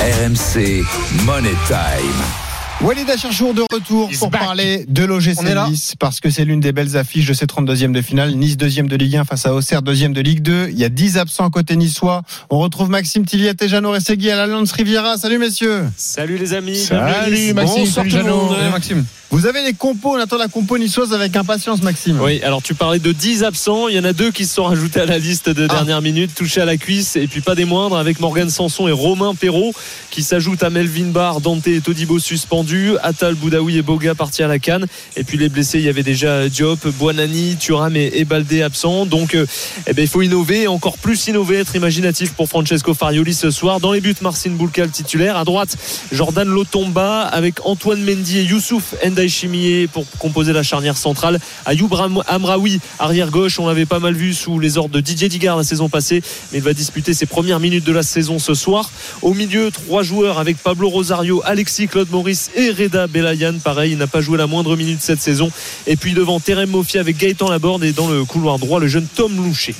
RMC Money Time. Walid Acharchour de retour He's pour back. parler de l'OGC. Nice parce que c'est l'une des belles affiches de ces 32e de finale. Nice deuxième de Ligue 1 face à Auxerre deuxième de Ligue 2. Il y a 10 absents côté niçois. On retrouve Maxime Tilliat et Jeannot Ressegui à l'Alliance Riviera. Salut messieurs. Salut les amis. Salut. Maxime, Bonsoir salut tout le Jeannot. monde. Salut, Maxime. Vous avez les compos, on attend la compo niçoise avec impatience Maxime. Oui, alors tu parlais de 10 absents, il y en a deux qui se sont rajoutés à la liste de Ah. dernière minute, touchés à la cuisse, et puis pas des moindres avec Morgan Sanson et Romain Perrault qui s'ajoutent à Melvin Barr, Dante et Todibo suspendus, Atal Boudaoui et Boga partis à la canne, et puis les blessés, il y avait déjà Diop, Buonani, Thuram et, Baldé absents, donc euh, eh ben, il faut innover, encore plus innover, être imaginatif pour Francesco Farioli ce soir. Dans les buts, Marcin Boulkal titulaire, à droite, Jordan Lotomba avec Antoine Mendy et Youssouf Ndaïchimier pour composer la charnière centrale. Ayoub Amraoui, arrière gauche, on l'avait pas mal vu sous les ordres de Didier Digard la saison passée, mais il va disputer ses premières minutes de la saison ce soir. Au milieu, trois joueurs avec Pablo Rosario, Alexis Claude Maurice et Reda Belayan. Pareil, il n'a pas joué la moindre minute cette saison. Et puis devant Terem Moffi avec Gaëtan Laborde et dans le couloir droit, le jeune Tom Loucher.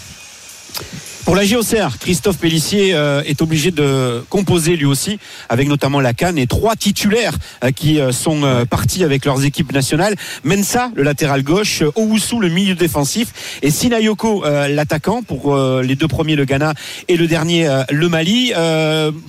Pour la JOCR, Christophe Pellissier euh, est obligé de composer lui aussi, avec notamment la Cannes et trois titulaires euh, qui euh, sont partis avec leurs équipes nationales. Mensa, le latéral gauche, Owusu, le milieu défensif, et Sinayoko, l'attaquant, pour les deux premiers, le Ghana, et le dernier, le Mali.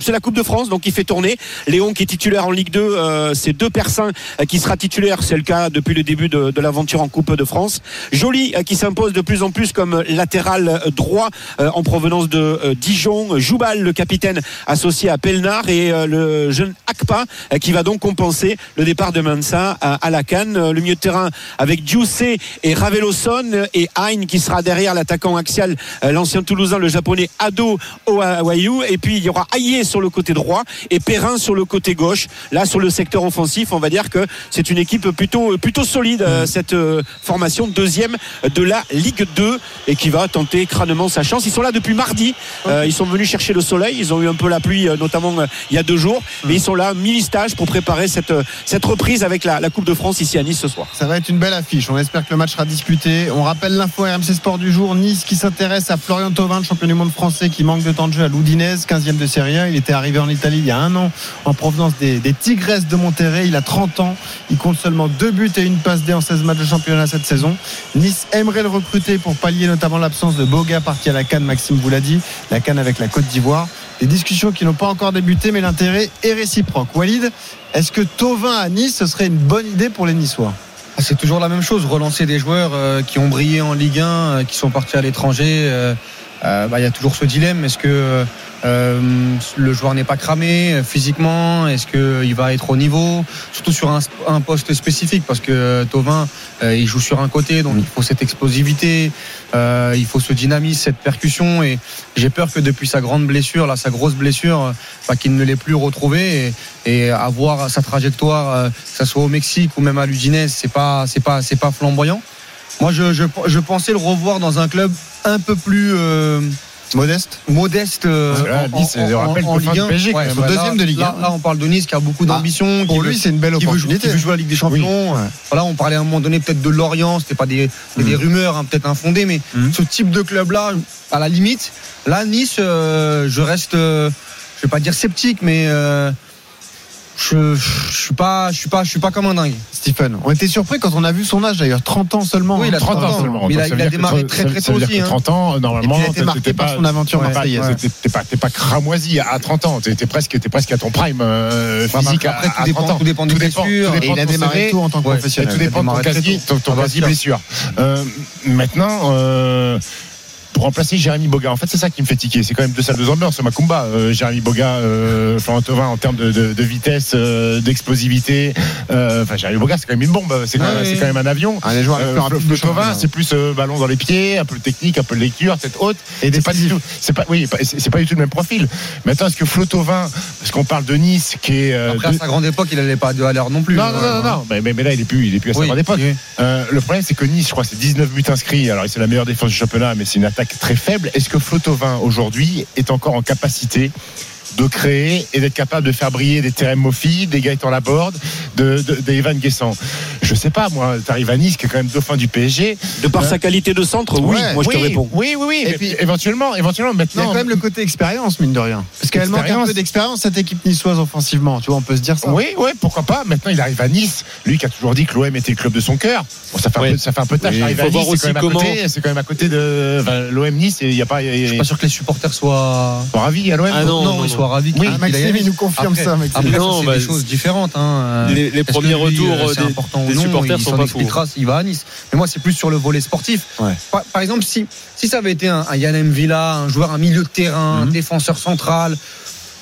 C'est la Coupe de France, donc il fait tourner. Léon qui est titulaire en Ligue 2, euh, c'est deux Persins euh, qui sera titulaire, c'est le cas depuis le début de, de l'aventure en Coupe de France. Joly qui s'impose de plus en plus comme latéral droit en provenance de euh, Dijon. Joubal, le capitaine associé à Pelnar et euh, le jeune Akpa euh, qui va donc compenser le départ de Mansa à, la Cannes. Le milieu de terrain avec Dioussé et Raveloson et Hein qui sera derrière l'attaquant axial, l'ancien Toulousain, le japonais Ado Owayu. Et puis il y aura Aïe sur le côté droit et Perrin sur le côté gauche. Là, sur le secteur offensif, on va dire que c'est une équipe plutôt, plutôt solide, cette formation deuxième de la Ligue 2 et qui va tenter crânement sa chance. Ils sont là depuis mardi. Euh, ils sont venus chercher le soleil. Ils ont eu un peu la pluie, euh, notamment euh, il y a deux jours. Mais ils sont là, mini-stage, pour préparer cette, cette reprise avec la, la Coupe de France ici à Nice ce soir. Ça va être une belle affiche. On espère que le match sera disputé. On rappelle l'info RMC Sport du jour. Nice qui s'intéresse à Florian Thauvin, le champion du monde français qui manque de temps de jeu à l'Oudinese, 15e de Serie A. Il était arrivé en Italie il y a un an en provenance des, des Tigresses de Monterrey. Il a 30 ans. Il compte seulement deux buts et une passe D en 16 matchs de championnat cette saison. Nice aimerait le recruter pour pallier notamment l'absence de Boga parti à la Cannes, Maxime vous l'a dit. La Cannes avec la Côte d'Ivoire. Des discussions qui n'ont pas encore débuté, mais l'intérêt est réciproque. Walid, est-ce que Tovin à Nice, ce serait une bonne idée pour les Niçois? Ah, C'est toujours la même chose, relancer des joueurs euh, qui ont brillé en Ligue 1, euh, qui sont partis à l'étranger. euh, bah, Il y a toujours ce dilemme. Est-ce que euh, le joueur n'est pas cramé euh, physiquement Est-ce qu'il va être au niveau? Surtout sur un, poste spécifique, parce que euh, Tovin, il joue sur un côté, donc il faut cette explosivité, il faut ce dynamisme, cette percussion. Et j'ai peur que depuis sa grande blessure, là, sa grosse blessure, bah, qu'il ne l'ait plus retrouvé. Et, avoir sa trajectoire, que ce soit au Mexique ou même à l'Udinese, c'est pas, c'est pas, c'est pas flamboyant. Moi, je, je, pensais le revoir dans un club un peu plus Modeste modeste. euh, là, en- Nice, en- je en- rappelle, en peut faire Ligue le 1. PSG, quand Ouais, même. bah, Deuxième là- de Ligue Là, 1. là, on parle de Nice qui a beaucoup Ah, d'ambition. Pour lui, c'est une belle qui veut, qui opportunité. veut jouer à la Ligue des Champions. Voilà, on parlait à un moment donné peut-être de Lorient, c'était pas des, des rumeurs hein, peut-être infondées, mais Mhm. ce type de club-là, à la limite, là, Nice, euh, je reste, euh, je vais pas dire sceptique, mais euh, je, je suis pas, je suis pas, je suis pas comme un dingue. Stephen, on était surpris quand on a vu son âge d'ailleurs, 30 ans seulement. Oui, hein. il a 30 ans seulement. Mais il a- il a démarré très, très tôt aussi, hein. 30 ans, normalement, a été t'étais pas- son aventure Ouais, t'étais- T'es pas, t'es pas cramoisi à 30 ans. T'es t'es presque, t'es presque à ton prime euh, physique bah, à, après, tout à dépend- 30 ans. tout dépend des blessures. il a démarré tout en tant que professionnel. tout dépend de ton quasi, Ah bah, blessure. Euh, maintenant, euh, pour remplacer Jérémy Boga, en fait, c'est ça qui me fait tiquer. C'est quand même deux salles, deux ambiances. Ce Macumba, euh, Jérémy Boga, euh, Florent Thauvin, en termes de, de- de vitesse, euh, d'explosivité. Euh, Enfin, Jérémy Boga, c'est quand même une bombe. C'est quand, Ouais, même- quand un avion. Ah, les joueurs Flo. Thauvin, c'est plus euh, ballon dans les pieds, un peu de technique, un peu de lecture, tête haute. Et C'est pas du tout. C'est pas, oui, c'est pas du tout le même profil. Maintenant, est-ce que Flotovin, parce qu'on parle de Nice, qui est Après, à de- sa grande époque, il allait pas à l'heure non plus. non, non, non, non. Mais, mais- mais là, il est plus, il est plus à sa Oui, grande époque. oui. Le problème, c'est que Nice, je crois, c'est 19 buts inscrits. Alors, c'est la meilleure défense du championnat, mais c'est une attaque très faible. Est-ce que Flotovin, aujourd'hui, est encore en capacité de créer et d'être capable de faire briller des Terem Moffi, des Gaëtan Laborde, de, de, des Evan Guessant? Je, sais pas, moi, t'arrives à Nice, qui est quand même dauphin du PSG. De par Euh, sa qualité de centre, oui, ouais, moi je te réponds. Oui, oui, oui. Et puis- éventuellement, éventuellement, Il y a maintenant. quand même le côté expérience, mine de rien. Parce qu'elle manque un peu d'expérience, cette équipe niçoise offensivement. Tu vois, on peut se dire ça. Oui, oui, pourquoi pas. Maintenant, il arrive à Nice. Lui qui a toujours dit que l'OM était le club de son cœur. Bon, ça fait un Oui. peu, ça fait un peu tâche. Oui, Il faut à voir Nice, aussi quand même à côté. comment- C'est quand même à côté de enfin, l'OM Nice. et Il y a pas. Je suis pas sûr que les supporters soient. Pas ravi à l'OM. Ah non, non, ils non. soient ravis. Oui, qu'il Maxime, il nous confirme Après- ça, Maxime. Après, ça, Non, c'est bah, des choses différentes. hein. Les- premiers retours, euh, c'est des- important ou des non, supporters il sont pas expliquera s'il va à Nice. Mais moi, c'est plus sur le volet sportif. Ouais. Par, par exemple, si, si ça avait été un, un Yann Villa, un joueur, un milieu de terrain, un défenseur central,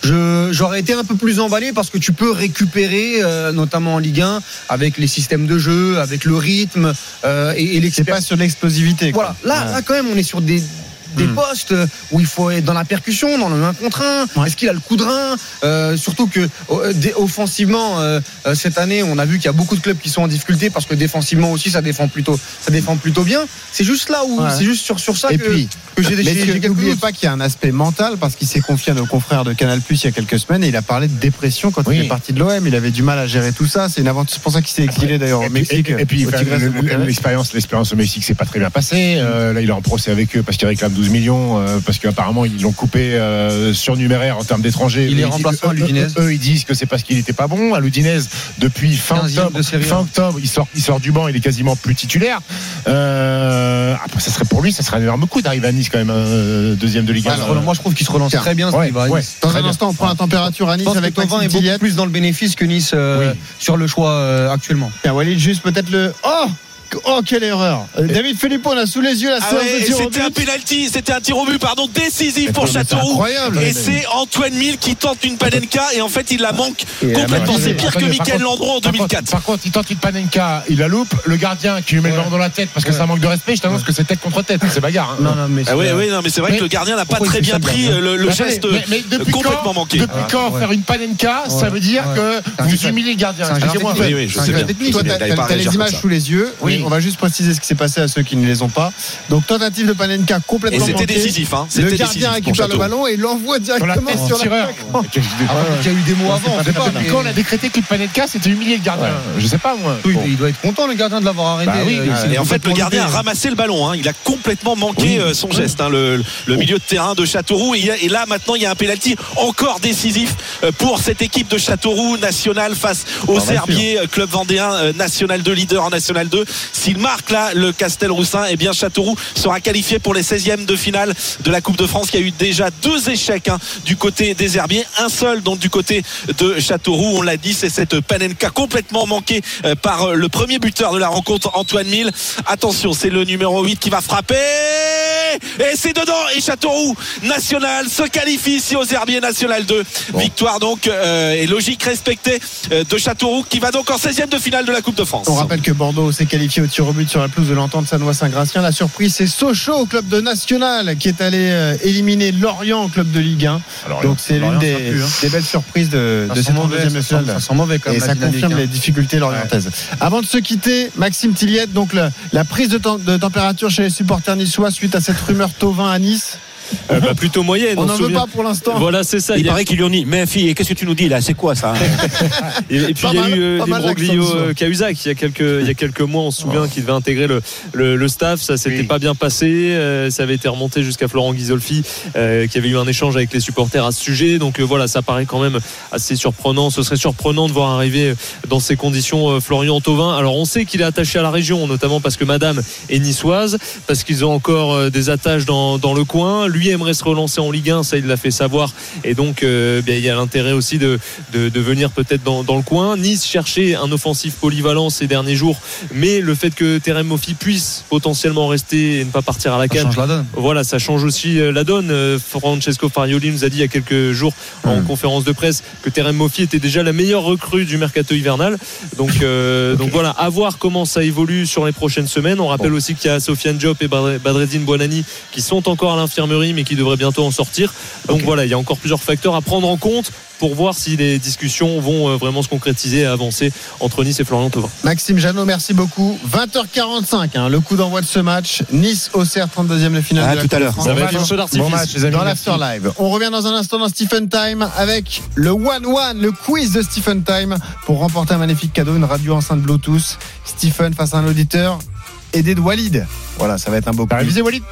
je- j'aurais été un peu plus emballé parce que tu peux récupérer, euh, notamment en Ligue 1, avec les systèmes de jeu, avec le rythme euh, et, et C'est l'expérience. pas sur l'explosivité. quoi. Voilà, là, Ouais. là, quand même, on est sur des des Hmm. postes où il faut être dans la percussion, dans le 1 contre 1. Ouais. Est-ce qu'il a le coup de rein Euh, Surtout que euh, dé- offensivement, euh, euh, cette année, on a vu qu'il y a beaucoup de clubs qui sont en difficulté parce que défensivement aussi, ça défend plutôt, ça défend plutôt bien. C'est juste là où, Ouais. c'est juste sur, sur ça Et que, puis, que j'ai quelques n'oubliez pas qu'il y a un aspect mental parce qu'il s'est confié à nos confrères de Canal Plus il y a quelques semaines et il a parlé de dépression quand Oui. il est parti de l'OM. Il avait du mal à gérer tout ça. C'est une aventure. C'est pour ça qu'il s'est exilé d'ailleurs au Mexique. et, et puis l'expérience, l'expérience au Mexique, c'est pas très bien passé. Euh, là, il est en procès avec eux parce qu'il réclame 12 millions, euh, parce qu'apparemment ils l'ont coupé euh, surnuméraire en termes d'étrangers. Il est remplaçant à eux, l'Udinese. Eux, eux, ils disent que c'est parce qu'il était pas bon. À l'Udinese, depuis fin 15e octobre, de fin octobre, il sort, il sort du banc, il est quasiment plus titulaire. Euh, après, ça serait pour lui, ça serait un énorme coup d'arriver à Nice quand même, euh, deuxième de Ligue 1. Alors, moi, je trouve qu'il se relance très bien. Ouais, ouais. Nice. Dans Très un bien. instant, on prend la température à Nice avec Maxime est beaucoup plus dans le bénéfice que Nice euh, Oui. sur le choix euh, actuellement. Tiens, Walid, juste peut-être le. Oh Oh, quelle erreur Euh, David Philippot, on a sous les yeux la Ah séance ouais, de et tir au c'était un penalty, c'était un tir au but, pardon, décisif pour Châteauroux. incroyable. Et c'est Antoine Mille qui tente une panenka et en fait il la manque Et complètement. C'est pire que Michael Landreau en par contre- 2004. Par contre, il tente une panenka, il la loupe. Le gardien qui lui met le Ouais. ballon dans la tête parce que Ouais. ça manque de respect, je t'annonce que c'est tête contre tête. C'est bagarre. hein. Non, non, mais Ah oui, c'est- oui, non, mais c'est vrai Mais que le gardien n'a pas très bien pris euh, le, geste attendez, mais, mais depuis complètement quand, manqué. Depuis quand Ouais. faire une panenka, ça veut dire que vous humiliez le gardien. Toi, t'as les images sous les yeux. Oui. On va juste préciser ce qui s'est passé à ceux qui ne les ont pas. Donc, tentative de Panenka Et complètement c'était manquée. décisif, hein. Le C'était gardien décisif pour récupère le ballon et l'envoie la directement sur du tireur. Après, peut-être qu'il y a eu des mots avant, pas. mais- Quand on a décrété que le panenka, c'était humilier le gardien. Je sais pas moi. Il doit être content, le gardien, de l'avoir arrêté. Bah oui, Euh, il Et en fait, le gardien a ramassé le ballon. hein. Il a complètement manqué euh, son geste, hein, le, le milieu de terrain de Châteauroux. Et, il et là, maintenant, il y a un pénalty encore décisif euh, pour cette équipe de Châteauroux national face au Serbier, club vendéen national 2, leader en national 2. S'il marque là le Castel-Roussin, eh bien Châteauroux sera qualifié pour les 16e de finale de la Coupe de France. Il y a eu déjà deux échecs hein, du côté des Herbiers, un seul donc du côté de Châteauroux. On l'a dit, c'est cette Panenka complètement manquée euh, par euh, le premier buteur de la rencontre, Antoine Mille. Attention, c'est le numéro 8 qui va frapper. Et c'est dedans. Et Châteauroux national se qualifie ici aux Herbiers national 2. Victoire donc euh, et logique respectée euh, de Châteauroux qui va donc en 16e de finale de la Coupe de France. On rappelle que Bordeaux s'est qualifié au tir au but sur la pelouse de l'entente Sanois-Saint-Gratien. La surprise, c'est Sochaux au club de National qui est allé euh, éliminer Lorient au club de Ligue 1. Alors, Donc c'est l'une des, hein. des belles surprises de, de cette mauvais, deuxième nationale. ça sent mauvais quand Et même, ça confirme hein. les difficultés lorientaises. Avant de se quitter, Maxime Tilliette, donc la, la prise de, de température chez les supporters niçois suite à cette rumeur Tovin à Nice. Euh, bah, plutôt moyenne. On n'en veut pas pour l'instant. Voilà, c'est ça. Il Il y a- paraît qu'ils lui ont dit, mais fille, qu'est-ce que tu nous dis là C'est quoi ça Et, et puis Pas il y a mal, eu euh, l'imbroglio l'accent euh, Cahuzac il y a quelques il y a quelques mois on se souvient qu'il devait intégrer le, le, le staff ça s'était Oui. pas bien passé euh, ça avait été remonté jusqu'à Florent Ghisolfi euh, qui avait eu un échange avec les supporters à ce sujet donc euh, voilà ça paraît quand même assez surprenant ce serait surprenant de voir arriver dans ces conditions euh, Florian Thauvin alors on sait qu'il est attaché à la région notamment parce que madame est niçoise parce qu'ils ont encore euh, des attaches dans, dans le coin lui aimerait se relancer en Ligue 1 ça il l'a fait savoir et donc euh, bien, il y a l'intérêt aussi de, de, de venir peut-être dans, dans le coin. Nice cherchait un offensif polyvalent ces derniers jours, mais le fait que Terem Moffi puisse potentiellement rester et ne pas partir à la Ça canne, change la donne. voilà, ça change aussi euh, la donne. Euh, Francesco Farioli nous a dit il y a quelques jours en conférence de presse que Terem Moffi était déjà la meilleure recrue du mercato hivernal. Donc, euh, donc voilà, à voir comment ça évolue sur les prochaines semaines. On rappelle aussi qu'il y a Sofiane Diop et Badre- Badreddine Buonani qui sont encore à l'infirmerie Paris, mais qui devrait bientôt en sortir. Donc voilà, il y a encore plusieurs facteurs à prendre en compte pour voir si les discussions vont euh, vraiment se concrétiser et avancer entre Nice et Florian Thauvin. Maxime Janot, merci beaucoup. 20h45, hein, le coup d'envoi de ce match. Nice-Auxerre, 32e de finale. Ah, de la tout à l'heure. Ça va Bon être un match. feu d'artifice. Bon match, les amis. dans l'After Live. On revient dans un instant dans Stephen Time avec le One One, le quiz de Stephen Time pour remporter un magnifique cadeau, une radio enceinte Bluetooth. Stephen face à un auditeur aidé de Walid. Voilà, ça va être un beau T'as quiz. révisé Walid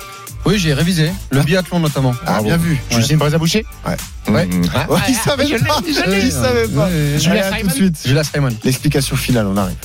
Oui, j'ai révisé. Le biathlon notamment. Ah, Bravo. bien vu. Juste une braise à boucher Ouais. Ouais. Ouais, il savait pas. Il savait pas. Julia Allez, à tout de suite. Julia Simon. L'explication finale, on arrive.